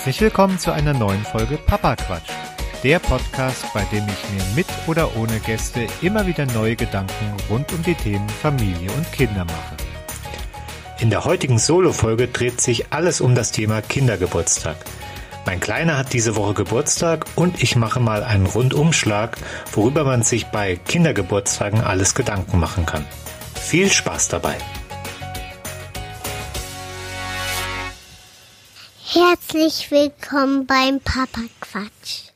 Herzlich willkommen zu einer neuen Folge Papa Quatsch. Der Podcast, bei dem ich mir mit oder ohne Gäste immer wieder neue Gedanken rund um die Themen Familie und Kinder mache. In der heutigen Solo-Folge dreht sich alles um das Thema Kindergeburtstag. Mein Kleiner hat diese Woche Geburtstag und ich mache mal einen Rundumschlag, worüber man sich bei Kindergeburtstagen alles Gedanken machen kann. Viel Spaß dabei! Herzlich willkommen beim Papa Quatsch.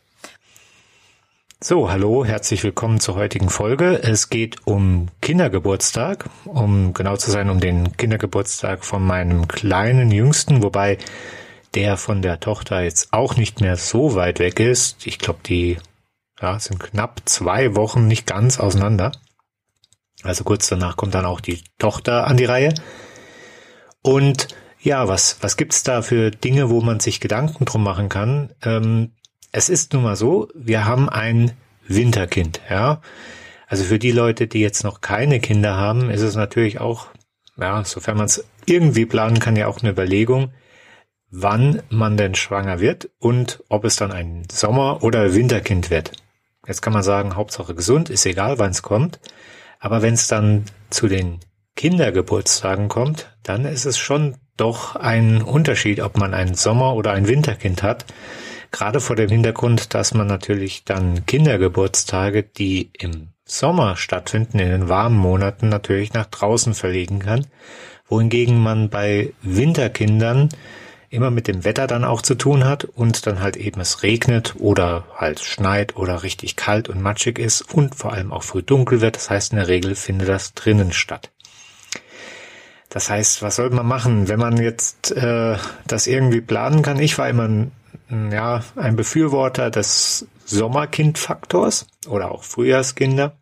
So, hallo, herzlich willkommen zur heutigen Folge. Es geht um Kindergeburtstag, um genau zu sein, um den Kindergeburtstag von meinem kleinen Jüngsten, wobei der von der Tochter jetzt auch nicht mehr so weit weg ist. Ich glaube, die ja, sind knapp zwei Wochen nicht ganz auseinander. Also kurz danach kommt dann auch die Tochter an die Reihe. Und ja, was, was gibt's da für Dinge, wo man sich Gedanken drum machen kann? Ähm, es ist nun mal so, wir haben ein Winterkind, ja. Also für die Leute, die jetzt noch keine Kinder haben, ist es natürlich auch, ja, sofern man es irgendwie planen kann, ja auch eine Überlegung, wann man denn schwanger wird und ob es dann ein Sommer- oder Winterkind wird. Jetzt kann man sagen, Hauptsache gesund, ist egal, wann es kommt. Aber wenn es dann zu den Kindergeburtstagen kommt, dann ist es schon doch ein Unterschied, ob man ein Sommer- oder ein Winterkind hat. Gerade vor dem Hintergrund, dass man natürlich dann Kindergeburtstage, die im Sommer stattfinden, in den warmen Monaten natürlich nach draußen verlegen kann, wohingegen man bei Winterkindern immer mit dem Wetter dann auch zu tun hat und dann halt eben es regnet oder halt schneit oder richtig kalt und matschig ist und vor allem auch früh dunkel wird. Das heißt, in der Regel findet das drinnen statt. Das heißt, was soll man machen, wenn man jetzt äh, das irgendwie planen kann? Ich war immer ein, ja, ein Befürworter des Sommerkindfaktors oder auch Frühjahrskinder.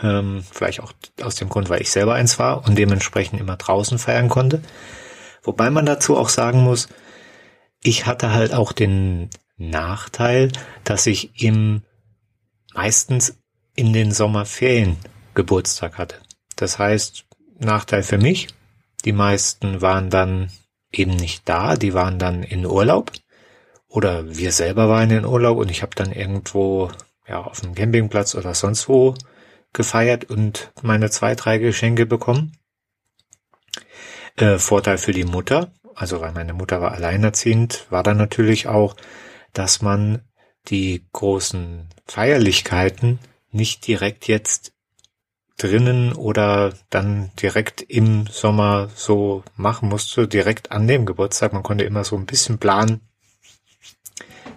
Ähm, vielleicht auch aus dem Grund, weil ich selber eins war und dementsprechend immer draußen feiern konnte. Wobei man dazu auch sagen muss, ich hatte halt auch den Nachteil, dass ich im meistens in den Sommerferien Geburtstag hatte. Das heißt, Nachteil für mich. Die meisten waren dann eben nicht da, die waren dann in Urlaub oder wir selber waren in Urlaub und ich habe dann irgendwo ja auf dem Campingplatz oder sonst wo gefeiert und meine zwei, drei Geschenke bekommen. Äh, Vorteil für die Mutter, also weil meine Mutter war alleinerziehend, war dann natürlich auch, dass man die großen Feierlichkeiten nicht direkt jetzt drinnen oder dann direkt im Sommer so machen musste, direkt an dem Geburtstag. Man konnte immer so ein bisschen planen,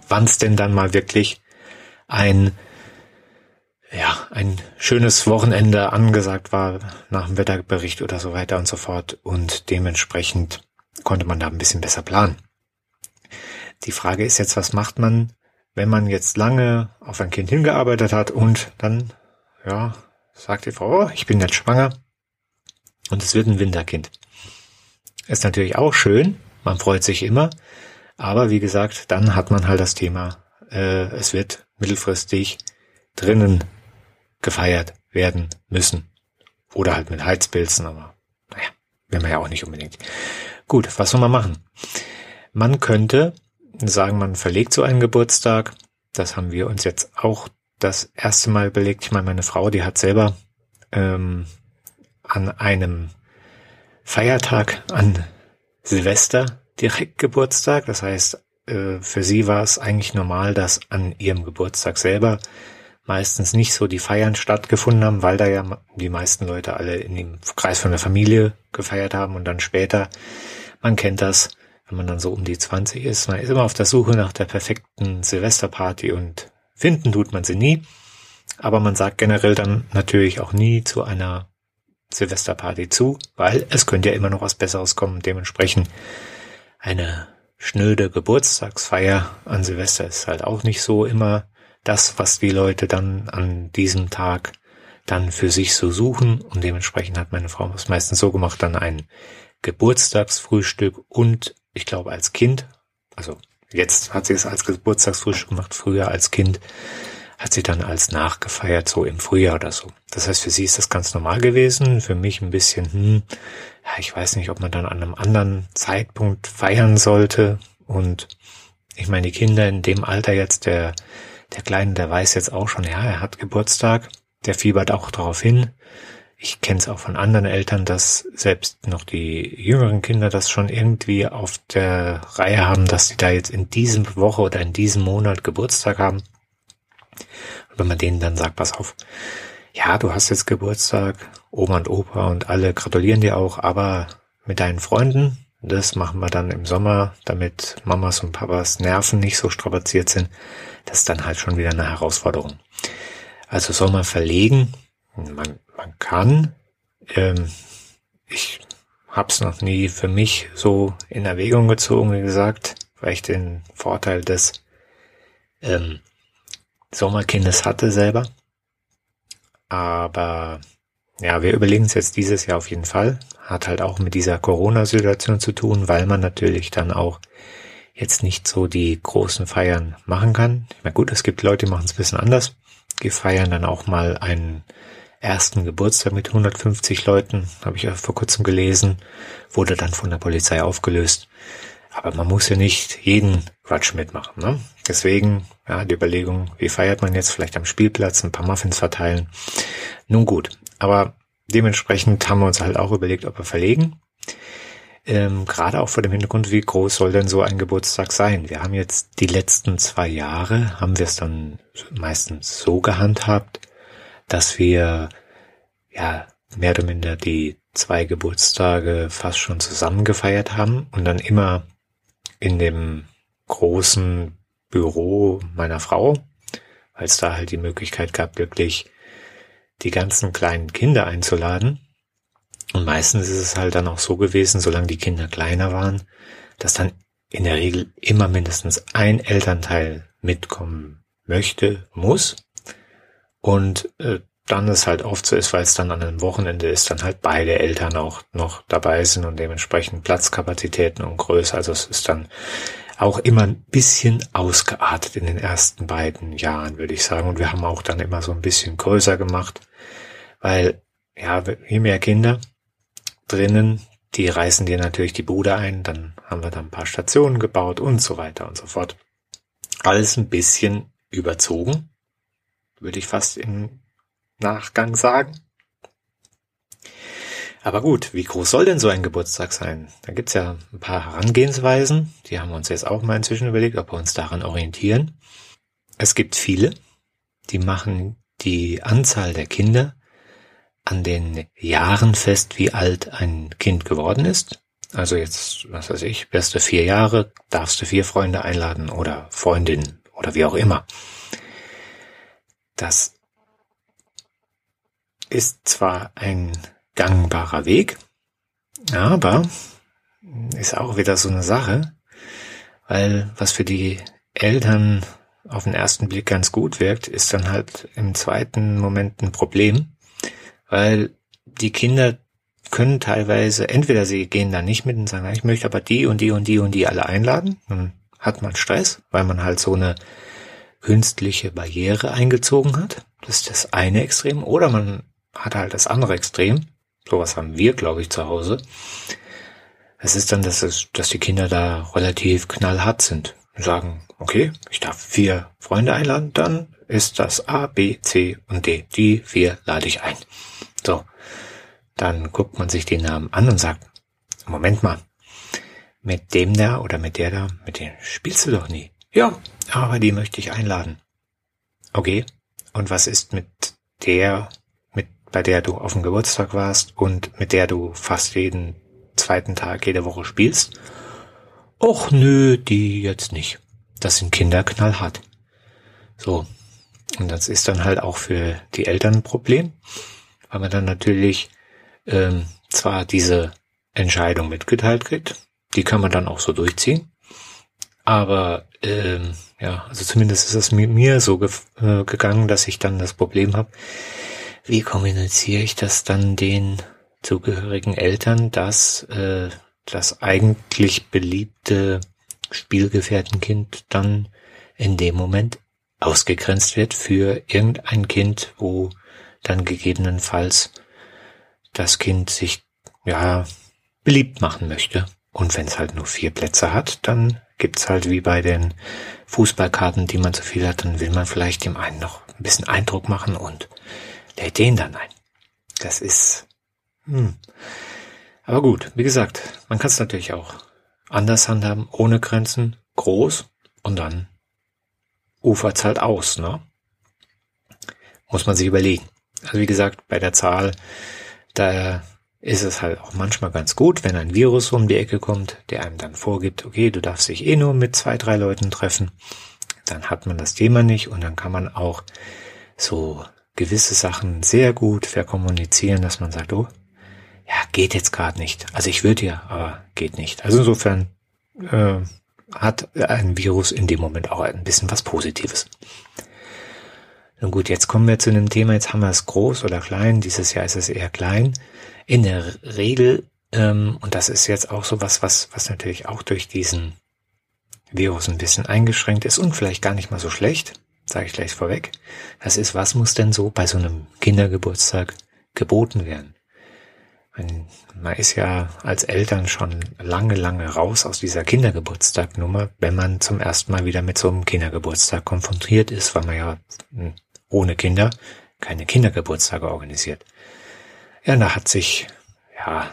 wann es denn dann mal wirklich ein ja, ein schönes Wochenende angesagt war nach dem Wetterbericht oder so weiter und so fort und dementsprechend konnte man da ein bisschen besser planen. Die Frage ist jetzt, was macht man, wenn man jetzt lange auf ein Kind hingearbeitet hat und dann, ja, sagt die Frau, oh, ich bin jetzt schwanger und es wird ein Winterkind. Ist natürlich auch schön, man freut sich immer, aber wie gesagt, dann hat man halt das Thema, äh, es wird mittelfristig drinnen gefeiert werden müssen. Oder halt mit Heizpilzen, aber naja, will man ja auch nicht unbedingt. Gut, was soll man machen? Man könnte sagen, man verlegt so einen Geburtstag. Das haben wir uns jetzt auch das erste Mal belegt. Ich meine, meine Frau, die hat selber ähm, an einem Feiertag an Silvester direkt Geburtstag. Das heißt, äh, für sie war es eigentlich normal, dass an ihrem Geburtstag selber meistens nicht so die Feiern stattgefunden haben, weil da ja die meisten Leute alle in dem Kreis von der Familie gefeiert haben und dann später, man kennt das, wenn man dann so um die 20 ist, man ist immer auf der Suche nach der perfekten Silvesterparty und Finden tut man sie nie, aber man sagt generell dann natürlich auch nie zu einer Silvesterparty zu, weil es könnte ja immer noch was Besseres kommen. Dementsprechend eine schnöde Geburtstagsfeier an Silvester ist halt auch nicht so immer das, was die Leute dann an diesem Tag dann für sich so suchen. Und dementsprechend hat meine Frau es meistens so gemacht, dann ein Geburtstagsfrühstück und ich glaube als Kind, also Jetzt hat sie es als Geburtstagsfrühstück gemacht, früher als Kind hat sie dann als nachgefeiert, so im Frühjahr oder so. Das heißt, für sie ist das ganz normal gewesen, für mich ein bisschen, hm, ja, ich weiß nicht, ob man dann an einem anderen Zeitpunkt feiern sollte Und ich meine, die Kinder in dem Alter jetzt, der, der Kleine, der weiß jetzt auch schon, ja, er hat Geburtstag, der fiebert auch darauf hin. Ich kenne es auch von anderen Eltern, dass selbst noch die jüngeren Kinder das schon irgendwie auf der Reihe haben, dass sie da jetzt in diesem Woche oder in diesem Monat Geburtstag haben. Und wenn man denen dann sagt, pass auf, ja, du hast jetzt Geburtstag, Oma und Opa und alle gratulieren dir auch, aber mit deinen Freunden, das machen wir dann im Sommer, damit Mamas und Papas Nerven nicht so strapaziert sind. Das ist dann halt schon wieder eine Herausforderung. Also man verlegen? Man, man kann. Ähm, ich hab's noch nie für mich so in Erwägung gezogen, wie gesagt, weil ich den Vorteil des ähm, Sommerkindes hatte selber. Aber ja, wir überlegen es jetzt dieses Jahr auf jeden Fall. Hat halt auch mit dieser Corona-Situation zu tun, weil man natürlich dann auch jetzt nicht so die großen Feiern machen kann. Meine, gut, es gibt Leute, die machen es ein bisschen anders. Die feiern dann auch mal einen ersten Geburtstag mit 150 Leuten, habe ich vor kurzem gelesen, wurde dann von der Polizei aufgelöst. Aber man muss ja nicht jeden Quatsch mitmachen. Ne? Deswegen, ja, die Überlegung, wie feiert man jetzt vielleicht am Spielplatz ein paar Muffins verteilen. Nun gut, aber dementsprechend haben wir uns halt auch überlegt, ob wir verlegen. Ähm, gerade auch vor dem Hintergrund, wie groß soll denn so ein Geburtstag sein? Wir haben jetzt die letzten zwei Jahre, haben wir es dann meistens so gehandhabt, dass wir ja mehr oder minder die zwei Geburtstage fast schon zusammen gefeiert haben und dann immer in dem großen Büro meiner Frau, weil es da halt die Möglichkeit gab, wirklich die ganzen kleinen Kinder einzuladen. Und meistens ist es halt dann auch so gewesen, solange die Kinder kleiner waren, dass dann in der Regel immer mindestens ein Elternteil mitkommen möchte, muss. Und äh, dann ist halt oft so ist, weil es dann an einem Wochenende ist, dann halt beide Eltern auch noch dabei sind und dementsprechend Platzkapazitäten und Größe. Also es ist dann auch immer ein bisschen ausgeartet in den ersten beiden Jahren, würde ich sagen. Und wir haben auch dann immer so ein bisschen größer gemacht, weil ja, je mehr Kinder drinnen, die reißen dir natürlich die Bude ein, dann haben wir da ein paar Stationen gebaut und so weiter und so fort. Alles ein bisschen überzogen, würde ich fast in Nachgang sagen. Aber gut, wie groß soll denn so ein Geburtstag sein? Da gibt's ja ein paar Herangehensweisen. Die haben wir uns jetzt auch mal inzwischen überlegt, ob wir uns daran orientieren. Es gibt viele, die machen die Anzahl der Kinder an den Jahren fest, wie alt ein Kind geworden ist. Also jetzt, was weiß ich, du vier Jahre, darfst du vier Freunde einladen oder Freundinnen oder wie auch immer. Das ist zwar ein gangbarer Weg, aber ist auch wieder so eine Sache, weil was für die Eltern auf den ersten Blick ganz gut wirkt, ist dann halt im zweiten Moment ein Problem, weil die Kinder können teilweise, entweder sie gehen da nicht mit und sagen, ich möchte aber die und die und die und die alle einladen, dann hat man Stress, weil man halt so eine künstliche Barriere eingezogen hat. Das ist das eine Extrem. Oder man hat halt das andere Extrem. Sowas haben wir, glaube ich, zu Hause. Es ist dann, dass, es, dass die Kinder da relativ knallhart sind und sagen, okay, ich darf vier Freunde einladen, dann ist das A, B, C und D. Die vier lade ich ein. So, dann guckt man sich den Namen an und sagt, Moment mal, mit dem da oder mit der da, mit dem spielst du doch nie. Ja, aber die möchte ich einladen. Okay, und was ist mit der bei der du auf dem Geburtstag warst und mit der du fast jeden zweiten Tag jede Woche spielst? Och nö, die jetzt nicht. Das sind Kinder knallhart. So. Und das ist dann halt auch für die Eltern ein Problem, weil man dann natürlich ähm, zwar diese Entscheidung mitgeteilt kriegt, die kann man dann auch so durchziehen, aber ähm, ja, also zumindest ist es mit mir so ge äh, gegangen, dass ich dann das Problem habe, wie kommuniziere ich das dann den zugehörigen Eltern, dass äh, das eigentlich beliebte Spielgefährtenkind dann in dem Moment ausgegrenzt wird für irgendein Kind, wo dann gegebenenfalls das Kind sich ja beliebt machen möchte. Und wenn es halt nur vier Plätze hat, dann gibt's halt wie bei den Fußballkarten, die man zu viel hat, dann will man vielleicht dem einen noch ein bisschen Eindruck machen und lädt den dann ein. Das ist, hm. Aber gut, wie gesagt, man kann es natürlich auch anders handhaben, ohne Grenzen, groß und dann ufert's halt aus, ne? Muss man sich überlegen. Also wie gesagt, bei der Zahl, da ist es halt auch manchmal ganz gut, wenn ein Virus um die Ecke kommt, der einem dann vorgibt, okay, du darfst dich eh nur mit zwei, drei Leuten treffen. Dann hat man das Thema nicht und dann kann man auch so gewisse Sachen sehr gut verkommunizieren, dass man sagt, oh, ja, geht jetzt gerade nicht. Also ich würde ja, aber geht nicht. Also insofern äh, hat ein Virus in dem Moment auch ein bisschen was Positives. Nun gut, jetzt kommen wir zu einem Thema, jetzt haben wir es groß oder klein, dieses Jahr ist es eher klein. In der Regel, ähm, und das ist jetzt auch so was, was, was natürlich auch durch diesen Virus ein bisschen eingeschränkt ist und vielleicht gar nicht mal so schlecht, sage ich gleich vorweg. Das ist, was muss denn so bei so einem Kindergeburtstag geboten werden? Man ist ja als Eltern schon lange, lange raus aus dieser Kindergeburtstagnummer, wenn man zum ersten Mal wieder mit so einem Kindergeburtstag konfrontiert ist, weil man ja hm, ohne Kinder keine Kindergeburtstage organisiert. Ja, da hat sich ja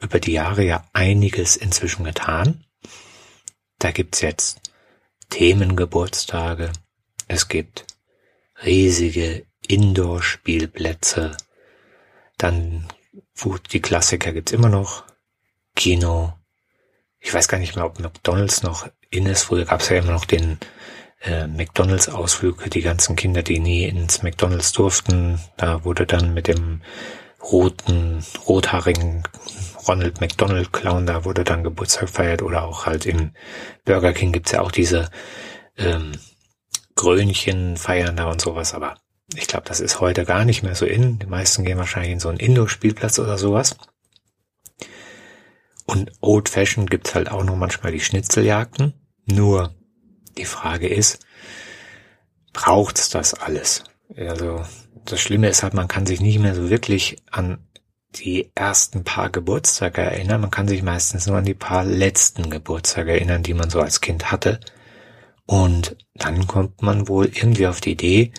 über die Jahre ja einiges inzwischen getan. Da gibt's jetzt Themengeburtstage, es gibt riesige Indoor-Spielplätze, dann die Klassiker gibt's immer noch, Kino, ich weiß gar nicht mehr, ob McDonalds noch in ist. Früher gab's ja immer noch den äh, McDonalds-Ausflug, die ganzen Kinder, die nie ins McDonalds durften. Da wurde dann mit dem roten, rothaarigen Ronald McDonald Clown, da wurde dann Geburtstag gefeiert oder auch halt im Burger King gibt's ja auch diese ähm, Grönchen feiern da und sowas, aber ich glaube, das ist heute gar nicht mehr so in. Die meisten gehen wahrscheinlich in so einen Indoor-Spielplatz oder sowas. Und Old Fashion gibt's halt auch noch manchmal die Schnitzeljagden. Nur die Frage ist, braucht's das alles? Also das Schlimme ist halt, man kann sich nicht mehr so wirklich an die ersten paar Geburtstage erinnern. Man kann sich meistens nur an die paar letzten Geburtstage erinnern, die man so als Kind hatte. Und dann kommt man wohl irgendwie auf die Idee,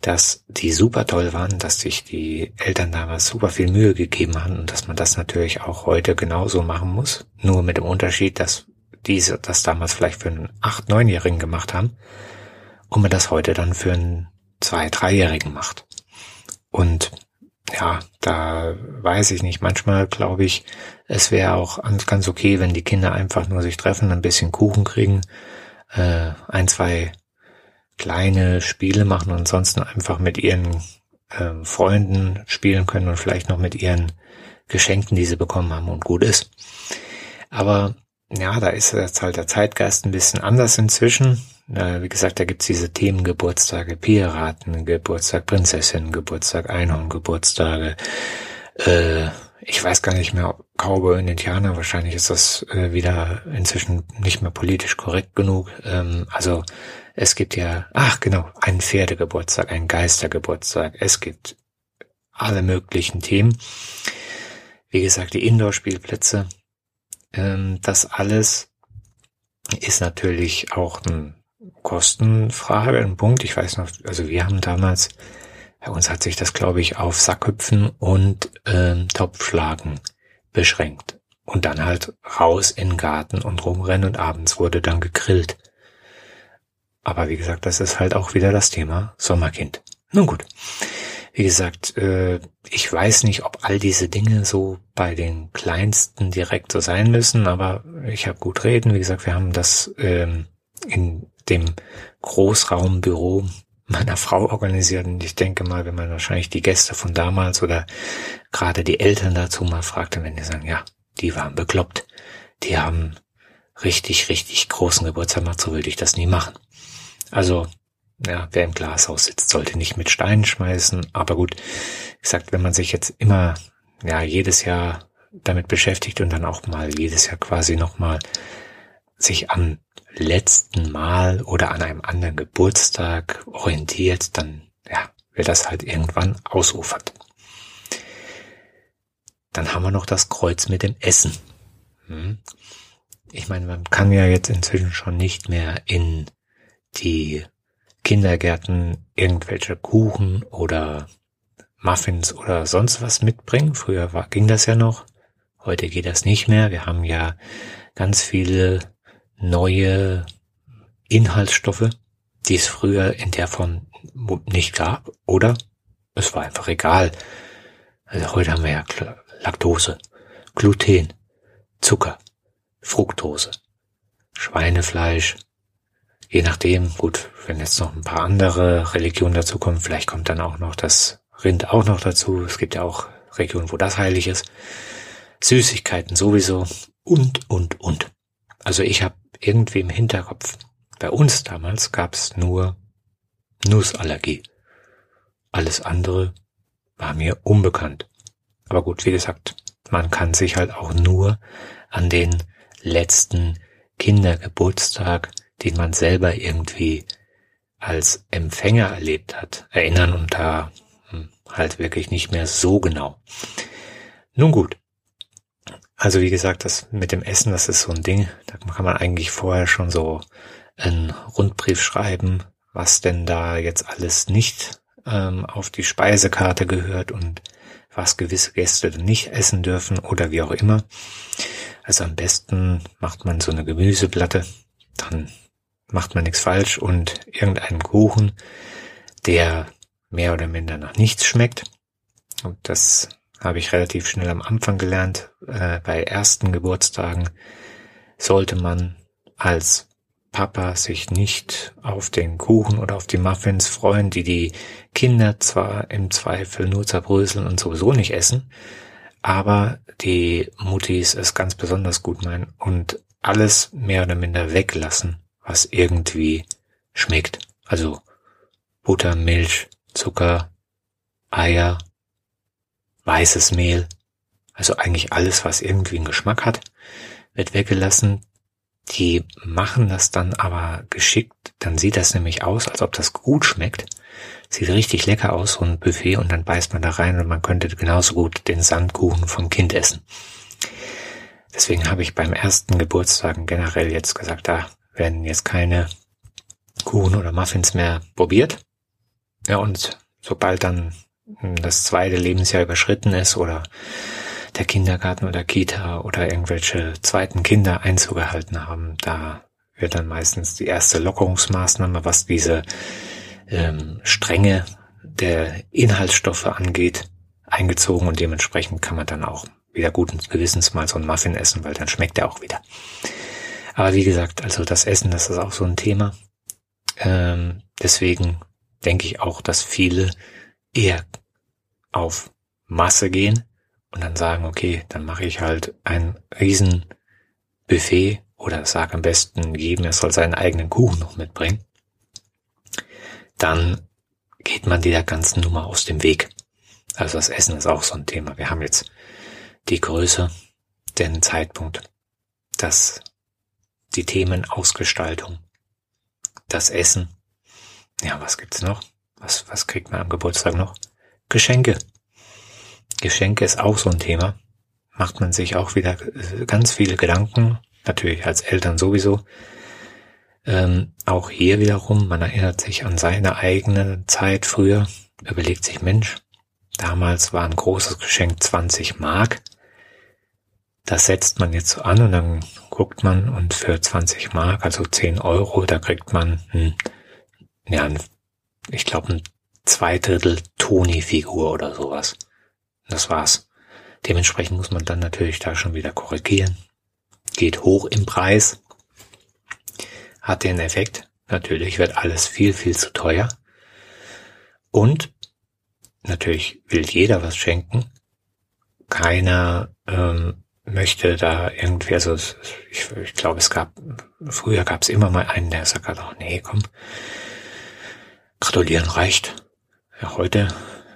dass die super toll waren, dass sich die Eltern damals super viel Mühe gegeben haben und dass man das natürlich auch heute genauso machen muss. Nur mit dem Unterschied, dass diese das damals vielleicht für einen acht, neunjährigen gemacht haben und man das heute dann für einen zwei, dreijährigen macht. Und ja, da weiß ich nicht. Manchmal glaube ich, es wäre auch ganz okay, wenn die Kinder einfach nur sich treffen, ein bisschen Kuchen kriegen, äh, ein, zwei kleine Spiele machen und ansonsten einfach mit ihren äh, Freunden spielen können und vielleicht noch mit ihren Geschenken, die sie bekommen haben und gut ist. Aber ja, da ist jetzt halt der Zeitgeist ein bisschen anders inzwischen. Äh, wie gesagt, da gibt's diese Themengeburtstage, Piraten, Geburtstag, Prinzessin, Geburtstag, Einhorn, Geburtstage. Äh, ich weiß gar nicht mehr, Cowboy und Indianer, wahrscheinlich ist das äh, wieder inzwischen nicht mehr politisch korrekt genug. Ähm, also es gibt ja, ach genau, einen Pferdegeburtstag, einen Geistergeburtstag. Es gibt alle möglichen Themen. Wie gesagt, die Indoor-Spielplätze. Ähm, das alles ist natürlich auch ein Kostenfrage, ein Punkt. Ich weiß noch, also wir haben damals, bei uns hat sich das, glaube ich, auf Sackhüpfen und ähm, Topfschlagen beschränkt. Und dann halt raus in den Garten und rumrennen und abends wurde dann gegrillt. Aber wie gesagt, das ist halt auch wieder das Thema Sommerkind. Nun gut. Wie gesagt, äh, ich weiß nicht, ob all diese Dinge so bei den Kleinsten direkt so sein müssen, aber ich habe gut reden. Wie gesagt, wir haben das ähm, in dem Großraumbüro meiner Frau organisiert und ich denke mal, wenn man wahrscheinlich die Gäste von damals oder gerade die Eltern dazu mal fragt, dann werden die sagen, ja, die waren bekloppt. Die haben richtig, richtig großen Geburtstag gemacht, so würde ich das nie machen. Also, ja, wer im Glashaus sitzt, sollte nicht mit Steinen schmeißen. Aber gut, wie gesagt, wenn man sich jetzt immer, ja, jedes Jahr damit beschäftigt und dann auch mal jedes Jahr quasi nochmal sich am letzten Mal oder an einem anderen Geburtstag orientiert, dann, ja, wird das halt irgendwann ausufert. Dann haben wir noch das Kreuz mit dem Essen. Hm. ich meine, man kann ja jetzt inzwischen schon nicht mehr in die Kindergärten irgendwelche Kuchen oder Muffins oder sonst was mitbringen. Früher war, ging das ja noch. Heute geht das nicht mehr. Wir haben ja ganz viele neue Inhaltsstoffe, die es früher in der Form nicht gab. Oder es war einfach egal. Also heute haben wir ja Laktose, Gluten, Zucker, Fructose, Schweinefleisch, je nachdem, gut, wenn jetzt noch ein paar andere Religionen dazu kommen, vielleicht kommt dann auch noch das Rind auch noch dazu. Es gibt ja auch Regionen, wo das heilig ist. Süßigkeiten sowieso und, und, und. Also ich habe irgendwie im Hinterkopf, bei uns damals gab es nur Nussallergie. Alles andere war mir unbekannt. Aber gut, wie gesagt, man kann sich halt auch nur an den letzten Kindergeburtstag, den man selber irgendwie als Empfänger erlebt hat, erinnern und da hm, halt wirklich nicht mehr so genau. Nun gut. Also wie gesagt, das mit dem Essen, das ist so ein Ding, da kann man eigentlich vorher schon so einen Rundbrief schreiben, was denn da jetzt alles nicht ähm, auf die Speisekarte gehört und was gewisse Gäste nicht essen dürfen oder wie auch immer. Also am besten macht man so eine Gemüseplatte, dann macht man nichts falsch und irgendeinen Kuchen, der mehr oder minder nach nichts schmeckt. Und das habe ich relativ schnell am Anfang gelernt. Äh, bei ersten Geburtstagen sollte man als Papa sich nicht auf den Kuchen oder auf die Muffins freuen, die die Kinder zwar im Zweifel nur zerbröseln und sowieso nicht essen, aber die Muttis es ganz besonders gut meinen und alles mehr oder minder weglassen, was irgendwie schmeckt. Also Butter, Milch, Zucker, Eier, weißes Mehl, also eigentlich alles, was irgendwie einen Geschmack hat, wird weggelassen. Die machen das dann aber geschickt, dann sieht das nämlich aus, als ob das gut schmeckt. Sieht richtig lecker aus, so ein Buffet, und dann beißt man da rein und man könnte genauso gut den Sandkuchen vom Kind essen. Deswegen habe ich beim ersten Geburtstagen generell jetzt gesagt, da werden jetzt keine Kuchen oder Muffins mehr probiert. Ja, und sobald dann das zweite Lebensjahr überschritten ist oder der Kindergarten oder Kita oder irgendwelche zweiten Kinder Einzug gehalten haben, da wird dann meistens die erste Lockerungsmaßnahme, was diese ähm, Strenge der Inhaltsstoffe angeht, eingezogen und dementsprechend kann man dann auch wieder guten Gewissens mal so ein Muffin essen, weil dann schmeckt er auch wieder. Aber wie gesagt, also das Essen, das ist auch so ein Thema. Ähm, deswegen denke ich auch, dass viele eher auf Masse gehen und dann sagen, okay, dann mache ich halt ein riesen Buffet oder sag am besten jedem, er soll seinen eigenen Kuchen noch mitbringen. Dann geht man dieser ganzen Nummer aus dem Weg. Also das Essen ist auch so ein Thema. Wir haben jetzt die Größe, den Zeitpunkt, das, die Themenausgestaltung, das Essen. Ja, was gibt's noch? Was, was kriegt man am Geburtstag noch? Geschenke. Geschenke ist auch so ein Thema. Macht man sich auch wieder ganz viele Gedanken, natürlich als Eltern sowieso. Ähm, auch hier wiederum, man erinnert sich an seine eigene Zeit früher, überlegt sich, Mensch, damals war ein großes Geschenk 20 Mark. Das setzt man jetzt so an und dann guckt man und für 20 Mark, also 10 Euro, da kriegt man, ein, ja, ein, ich glaube, ein Zweidrittel Toni-Figur oder sowas. Das war's. Dementsprechend muss man dann natürlich da schon wieder korrigieren. Geht hoch im Preis. Hat den Effekt. Natürlich wird alles viel, viel zu teuer. Und natürlich will jeder was schenken. Keiner ähm, möchte da irgendwie, also ich, ich glaube, es gab, früher gab es immer mal einen, der sagt, oh nee, komm, gratulieren reicht. Ja, heute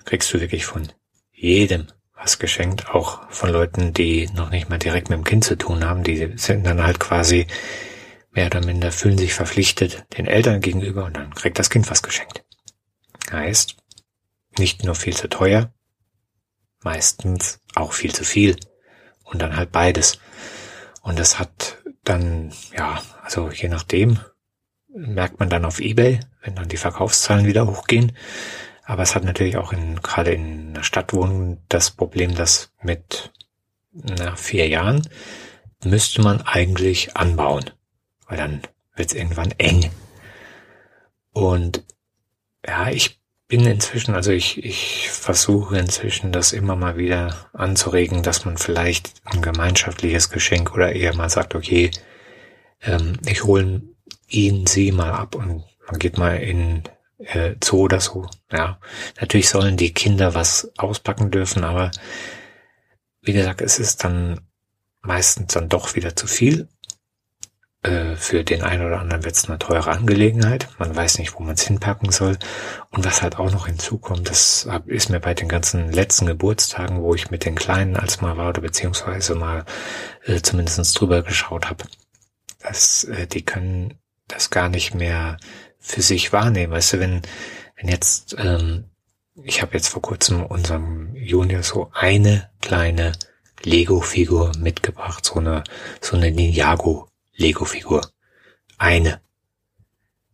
kriegst du wirklich von jedem was geschenkt, auch von Leuten, die noch nicht mal direkt mit dem Kind zu tun haben, die sind dann halt quasi mehr oder minder fühlen sich verpflichtet den Eltern gegenüber und dann kriegt das Kind was geschenkt. Heißt, nicht nur viel zu teuer, meistens auch viel zu viel und dann halt beides. Und das hat dann, ja, also je nachdem, merkt man dann auf Ebay, wenn dann die Verkaufszahlen wieder hochgehen. Aber es hat natürlich auch in, gerade in einer Stadtwohnung das Problem, dass mit na, vier Jahren müsste man eigentlich anbauen, weil dann wird es irgendwann eng. Und ja, ich bin inzwischen, also ich, ich versuche inzwischen das immer mal wieder anzuregen, dass man vielleicht ein gemeinschaftliches Geschenk oder eher mal sagt, okay, ähm, ich hole ihn, sie mal ab und man geht mal in äh, Zoo oder so. Ja, natürlich sollen die Kinder was auspacken dürfen, aber wie gesagt, es ist dann meistens dann doch wieder zu viel äh, für den einen oder anderen wird es eine teure Angelegenheit. Man weiß nicht, wo man es hinpacken soll. Und was halt auch noch hinzukommt, das ist mir bei den ganzen letzten Geburtstagen, wo ich mit den Kleinen als mal war oder beziehungsweise mal äh, zumindest drüber geschaut habe, dass äh, die können das gar nicht mehr für sich wahrnehmen. Weißt du, wenn, wenn jetzt, ähm, ich habe jetzt vor kurzem unserem Junior so eine kleine Lego-Figur mitgebracht, so eine, so eine Ninjago Lego-Figur. Eine.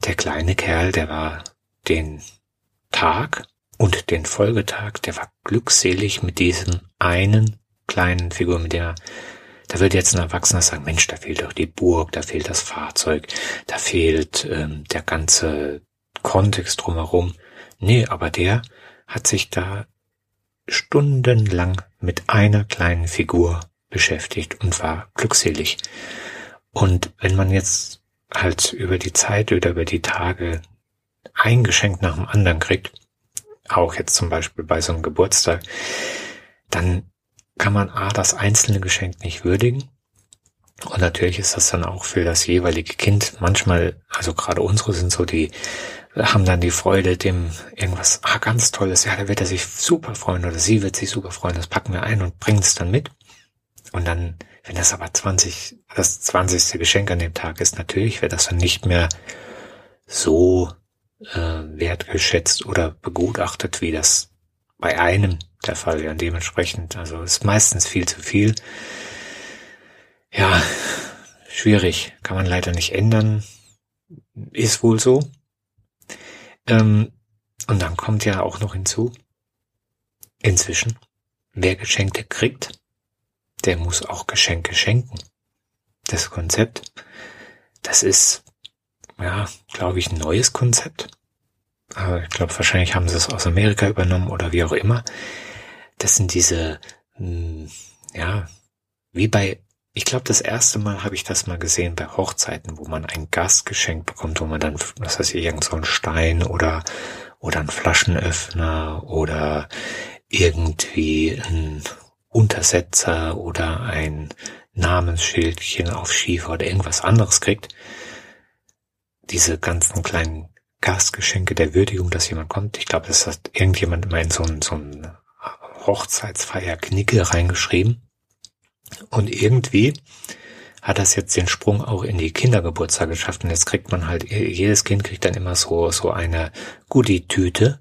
Der kleine Kerl, der war den Tag und den Folgetag, der war glückselig mit diesem einen kleinen Figur, mit der da wird jetzt ein Erwachsener sagen, Mensch, da fehlt doch die Burg, da fehlt das Fahrzeug, da fehlt ähm, der ganze Kontext drumherum. Nee, aber der hat sich da stundenlang mit einer kleinen Figur beschäftigt und war glückselig. Und wenn man jetzt halt über die Zeit oder über die Tage ein Geschenk nach dem anderen kriegt, auch jetzt zum Beispiel bei so einem Geburtstag, dann kann man A, das einzelne Geschenk nicht würdigen. Und natürlich ist das dann auch für das jeweilige Kind manchmal, also gerade unsere sind so, die haben dann die Freude, dem irgendwas, ah, ganz tolles, ja, da wird er sich super freuen oder sie wird sich super freuen, das packen wir ein und bringen es dann mit. Und dann wenn das aber 20, das 20. Geschenk an dem Tag ist, natürlich wird das dann nicht mehr so äh, wertgeschätzt oder begutachtet, wie das bei einem der Fall wäre. Dementsprechend, also ist meistens viel zu viel. Ja, schwierig. Kann man leider nicht ändern. Ist wohl so. Ähm, und dann kommt ja auch noch hinzu, inzwischen, wer Geschenke kriegt, der muss auch Geschenke schenken. Das Konzept, das ist, ja, glaube ich, ein neues Konzept. Aber ich glaube, wahrscheinlich haben sie es aus Amerika übernommen oder wie auch immer. Das sind diese, hm, ja, wie bei, ich glaube, das erste Mal habe ich das mal gesehen bei Hochzeiten, wo man ein Gastgeschenk bekommt, wo man dann, was ich, irgend so ein Stein oder, oder ein Flaschenöffner oder irgendwie ein Untersetzer oder ein Namensschildchen auf Schiefer oder irgendwas anderes kriegt, diese ganzen kleinen Gastgeschenke der Würdigung, dass jemand kommt. Ich glaube, das hat irgendjemand immer in so ein, so ein Hochzeitsfeier Knicke reingeschrieben. Und irgendwie hat das jetzt den Sprung auch in die Kindergeburtstag geschafft. Und jetzt kriegt man halt, jedes Kind kriegt dann immer so, so eine Goodie-Tüte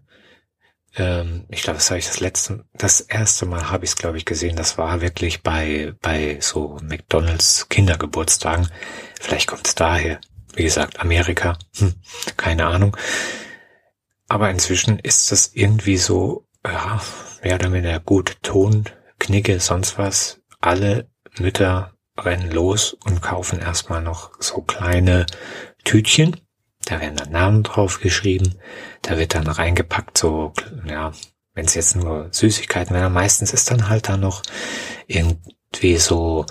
ähm, ich glaube, das habe ich das letzte, das erste Mal habe ich es, glaube ich, gesehen. Das war wirklich bei, bei so McDonalds Kindergeburtstagen. Vielleicht kommt es daher. Wie gesagt, Amerika, hm, keine Ahnung. Aber inzwischen ist das irgendwie so, ja, mehr oder weniger gut Ton, Knicke, sonst was. Alle Mütter rennen los und kaufen erstmal noch so kleine Tütchen da werden dann Namen drauf geschrieben. Da wird dann reingepackt, so, ja, wenn es jetzt nur Süßigkeiten wären, meistens ist dann halt da noch irgendwie so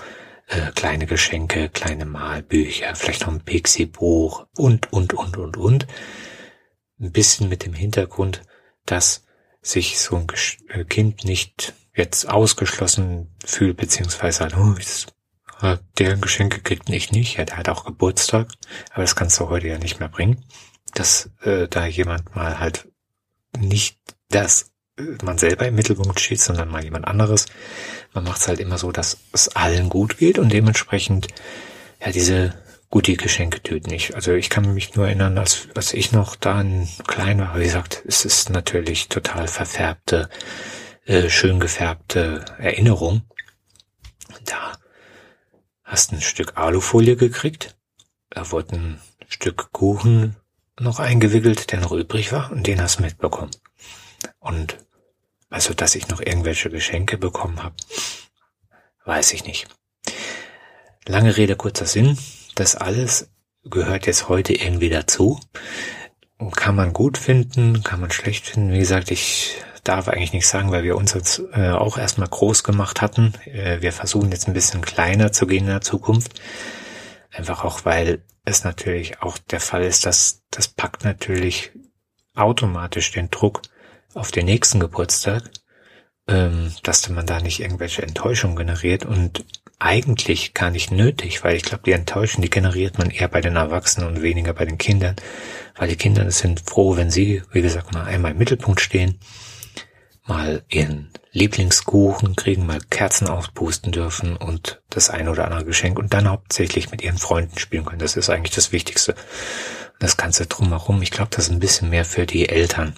äh, kleine Geschenke, kleine Malbücher, vielleicht noch ein Pixie-Buch und, und, und, und, und. Ein bisschen mit dem Hintergrund, dass sich so ein äh, Kind nicht jetzt ausgeschlossen fühlt, beziehungsweise halt, oh, jetzt deren Geschenke kriegt ich nicht. Ja, der hat auch Geburtstag, aber das kannst du heute ja nicht mehr bringen. Dass äh, da jemand mal halt nicht das äh, man selber im Mittelpunkt steht, sondern mal jemand anderes. Man macht es halt immer so, dass es allen gut geht und dementsprechend ja diese gute Geschenke töten nicht. Also ich kann mich nur erinnern, als, als ich noch da klein war, wie gesagt, es ist natürlich total verfärbte, äh, schön gefärbte Erinnerung. Da hast ein Stück Alufolie gekriegt, da wurde ein Stück Kuchen noch eingewickelt, der noch übrig war, und den hast du mitbekommen. Und also, dass ich noch irgendwelche Geschenke bekommen habe, weiß ich nicht. Lange Rede, kurzer Sinn. Das alles gehört jetzt heute irgendwie dazu. Kann man gut finden, kann man schlecht finden. Wie gesagt, ich darf eigentlich nichts sagen, weil wir uns jetzt äh, auch erstmal groß gemacht hatten. Äh, wir versuchen jetzt ein bisschen kleiner zu gehen in der Zukunft. Einfach auch, weil es natürlich auch der Fall ist, dass das packt natürlich automatisch den Druck auf den nächsten Geburtstag, ähm, dass man da nicht irgendwelche Enttäuschungen generiert und eigentlich gar nicht nötig, weil ich glaube, die Enttäuschung, die generiert man eher bei den Erwachsenen und weniger bei den Kindern, weil die Kinder sind froh, wenn sie, wie gesagt, mal einmal im Mittelpunkt stehen, mal ihren Lieblingskuchen kriegen, mal Kerzen auspusten dürfen und das ein oder andere Geschenk und dann hauptsächlich mit ihren Freunden spielen können. Das ist eigentlich das Wichtigste. Das Ganze drumherum, ich glaube, das ist ein bisschen mehr für die Eltern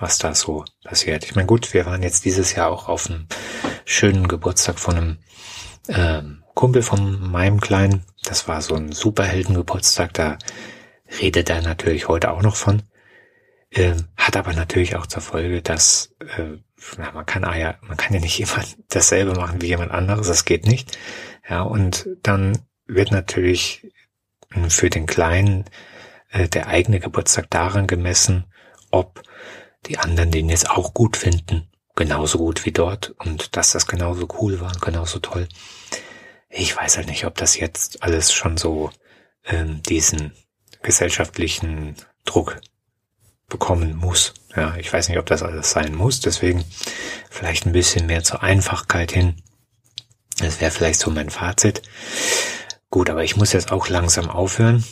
was da so passiert. Ich meine, gut, wir waren jetzt dieses Jahr auch auf einem schönen Geburtstag von einem ähm, Kumpel von meinem Kleinen. Das war so ein Superheldengeburtstag, da redet er natürlich heute auch noch von. Ähm, hat aber natürlich auch zur Folge, dass äh, na, man kann ah ja, man kann ja nicht jemand dasselbe machen wie jemand anderes, das geht nicht. Ja, und dann wird natürlich für den Kleinen äh, der eigene Geburtstag daran gemessen, ob die anderen den jetzt auch gut finden, genauso gut wie dort und dass das genauso cool war und genauso toll. Ich weiß halt nicht, ob das jetzt alles schon so ähm, diesen gesellschaftlichen Druck bekommen muss. Ja, ich weiß nicht, ob das alles sein muss, deswegen vielleicht ein bisschen mehr zur Einfachkeit hin. Das wäre vielleicht so mein Fazit. Gut, aber ich muss jetzt auch langsam aufhören,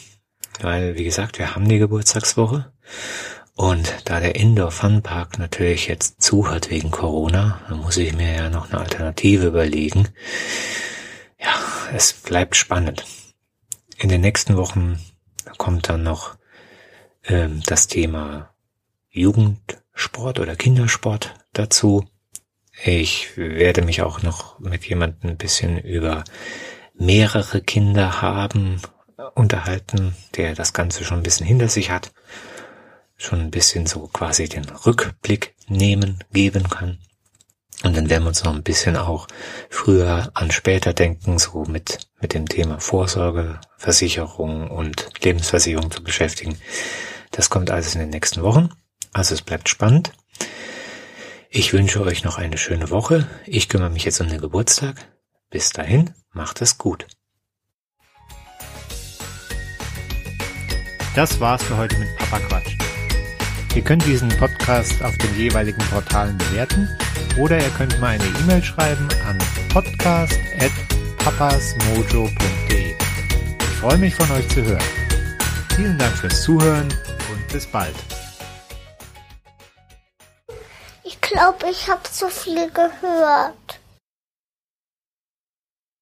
weil, wie gesagt, wir haben die Geburtstagswoche und da der Indoor Fun Park natürlich jetzt zu hat wegen Corona, dann muss ich mir ja noch eine Alternative überlegen. Ja, es bleibt spannend. In den nächsten Wochen kommt dann noch ähm, das Thema Jugendsport oder Kindersport dazu. Ich werde mich auch noch mit jemandem ein bisschen über mehrere Kinder haben unterhalten, der das Ganze schon ein bisschen hinter sich hat schon ein bisschen so quasi den Rückblick nehmen, geben kann. Und dann werden wir uns noch ein bisschen auch früher an später denken, so mit, mit dem Thema Vorsorge, Versicherung und Lebensversicherung zu beschäftigen. Das kommt alles in den nächsten Wochen. Also es bleibt spannend. Ich wünsche euch noch eine schöne Woche. Ich kümmere mich jetzt um den Geburtstag. Bis dahin, macht es gut. Das war's für heute mit Papa Quatsch. Ihr könnt diesen Podcast auf den jeweiligen Portalen bewerten oder ihr könnt mir eine E-Mail schreiben an podcast.papasmojo.de. Ich freue mich von euch zu hören. Vielen Dank fürs Zuhören und bis bald. Glaube, ich habe zu viel gehört.